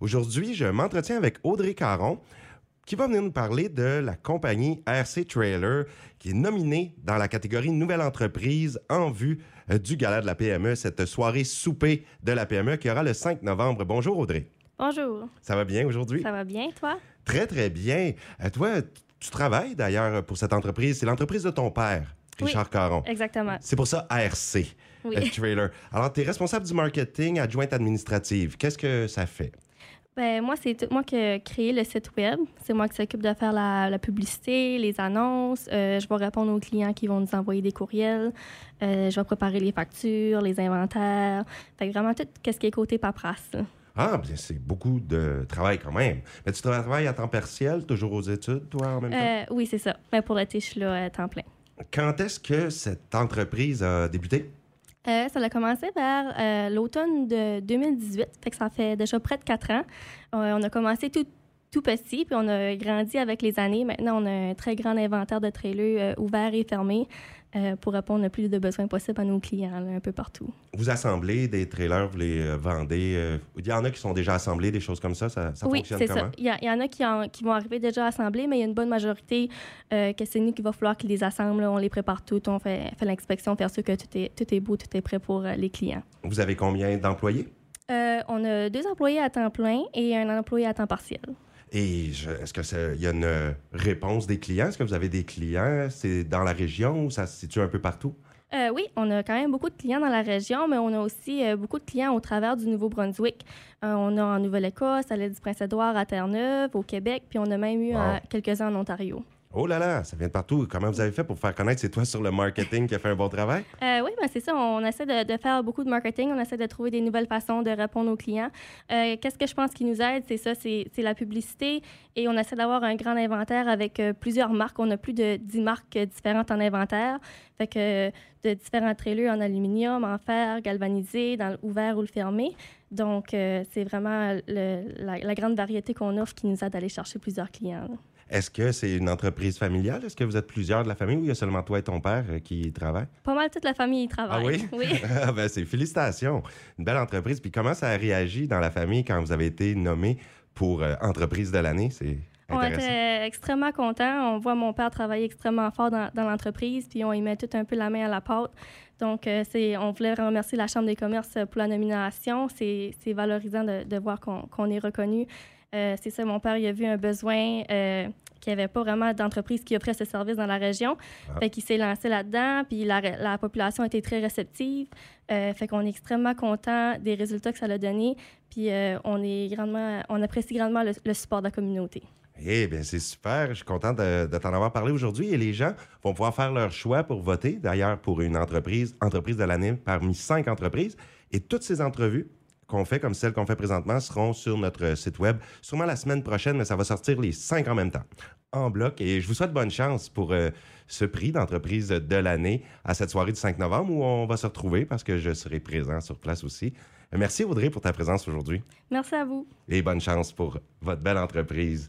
Aujourd'hui, je m'entretiens avec Audrey Caron qui va venir nous parler de la compagnie RC Trailer qui est nominée dans la catégorie Nouvelle entreprise en vue euh, du gala de la PME, cette soirée souper de la PME qui aura le 5 novembre. Bonjour Audrey. Bonjour. Ça va bien aujourd'hui? Ça va bien, toi? Très, très bien. Euh, toi, tu travailles d'ailleurs pour cette entreprise. C'est l'entreprise de ton père, Richard oui, Caron. Exactement. C'est pour ça ARC, Oui. euh, Trailer. Alors, tu es responsable du marketing, adjointe administrative. Qu'est-ce que ça fait? Ben, moi, c'est tout moi qui ai créé le site web. C'est moi qui s'occupe de faire la, la publicité, les annonces. Euh, je vais répondre aux clients qui vont nous envoyer des courriels. Euh, je vais préparer les factures, les inventaires. Fait que vraiment tout ce qui est côté paperasse. Ah, bien, c'est beaucoup de travail quand même. Mais tu travailles à temps partiel, toujours aux études, toi, en même temps? Euh, oui, c'est ça. Ben, pour l'été, je suis là à temps plein. Quand est-ce que cette entreprise a débuté? Euh, ça a commencé vers euh, l'automne de 2018, fait que ça fait déjà près de quatre ans. Euh, on a commencé tout, tout petit, puis on a grandi avec les années. Maintenant, on a un très grand inventaire de trailers euh, ouverts et fermés euh, pour répondre le plus de besoins possible à nos clients, là, un peu partout. Vous assemblez des trailers, vous les euh, vendez. il y en a qui sont déjà assemblés, des choses comme ça. Ça, ça oui, fonctionne c'est comment? ça. Il y, en a qui, en- qui vont arriver déjà assemblés, mais il y a une bonne majorité que c'est nous qu'il va falloir qu'ils les assemblent. On les prépare tout, on fait, fait l'inspection, faire sûr que tout est, tout est beau, tout est prêt pour les clients. Vous avez combien d'employés? On a deux employés à temps plein et un employé à temps partiel. Et est-ce que c'est- il y a une euh, réponse des clients? Est-ce que vous avez des clients? C'est dans la région ou ça se situe un peu partout? Euh, oui, on a quand même beaucoup de clients dans la région, mais on a aussi euh, beaucoup de clients au travers du Nouveau-Brunswick. Euh, on a en Nouvelle-Écosse, à l'île du Prince-Édouard, à Terre-Neuve, au Québec, puis on a même eu Wow. quelques-uns en Ontario. Oh là là, ça vient de partout. Comment vous avez fait pour faire connaître? C'est toi sur le marketing qui a fait un bon travail? Euh, oui, ben c'est ça. On essaie de, faire beaucoup de marketing. On essaie de trouver des nouvelles façons de répondre aux clients. Euh, Qu'est-ce que je pense qui nous aide? C'est ça, c'est la publicité. Et on essaie d'avoir un grand inventaire avec euh, plusieurs marques. On a plus de 10 marques différentes en inventaire. Fait que euh, de différents trailers en aluminium, en fer, galvanisé, dans le ouvert ou le fermé. Donc, c'est vraiment la, grande variété qu'on offre qui nous aide à aller chercher plusieurs clients. Est-ce que c'est une entreprise familiale? Est-ce que vous êtes plusieurs de la famille ou il y a seulement toi et ton père euh, qui y travaillent? Pas mal toute la famille y travaille. Ah oui? Oui. Ah ben, c'est félicitations. Une belle entreprise. Puis comment ça a réagi dans la famille quand vous avez été nommé pour euh, entreprise de l'année? C'est On était extrêmement contents. On voit mon père travailler extrêmement fort dans, dans l'entreprise, puis on y met tout un peu la main à la pâte. Donc, euh, c'est, on voulait remercier la Chambre des commerces pour la nomination. C'est, c'est valorisant de, de voir qu'on, qu'on est reconnu. Euh, c'est ça, mon père, il a vu un besoin euh, qu'il n'y avait pas vraiment d'entreprise qui offrait ce service dans la région. Ah. Fait qu'il s'est lancé là-dedans, puis la, la population a été très réceptive. Euh, fait qu'on est extrêmement content des résultats que ça a donné, puis euh, on, est grandement, on apprécie grandement le- le support de la communauté. Eh bien, c'est super. Je suis content de, de t'en avoir parlé aujourd'hui. Et les gens vont pouvoir faire leur choix pour voter, d'ailleurs, pour une entreprise, entreprise de l'année parmi cinq entreprises. Et toutes ces entrevues qu'on fait, comme celles qu'on fait présentement, seront sur notre site web, sûrement la semaine prochaine, mais ça va sortir les cinq en même temps, en bloc. Et je vous souhaite bonne chance pour euh, ce prix d'entreprise de l'année à cette soirée du 5 novembre où on va se retrouver parce que je serai présent sur place aussi. Merci Audrey pour ta présence aujourd'hui Merci à vous. et bonne chance pour votre belle entreprise.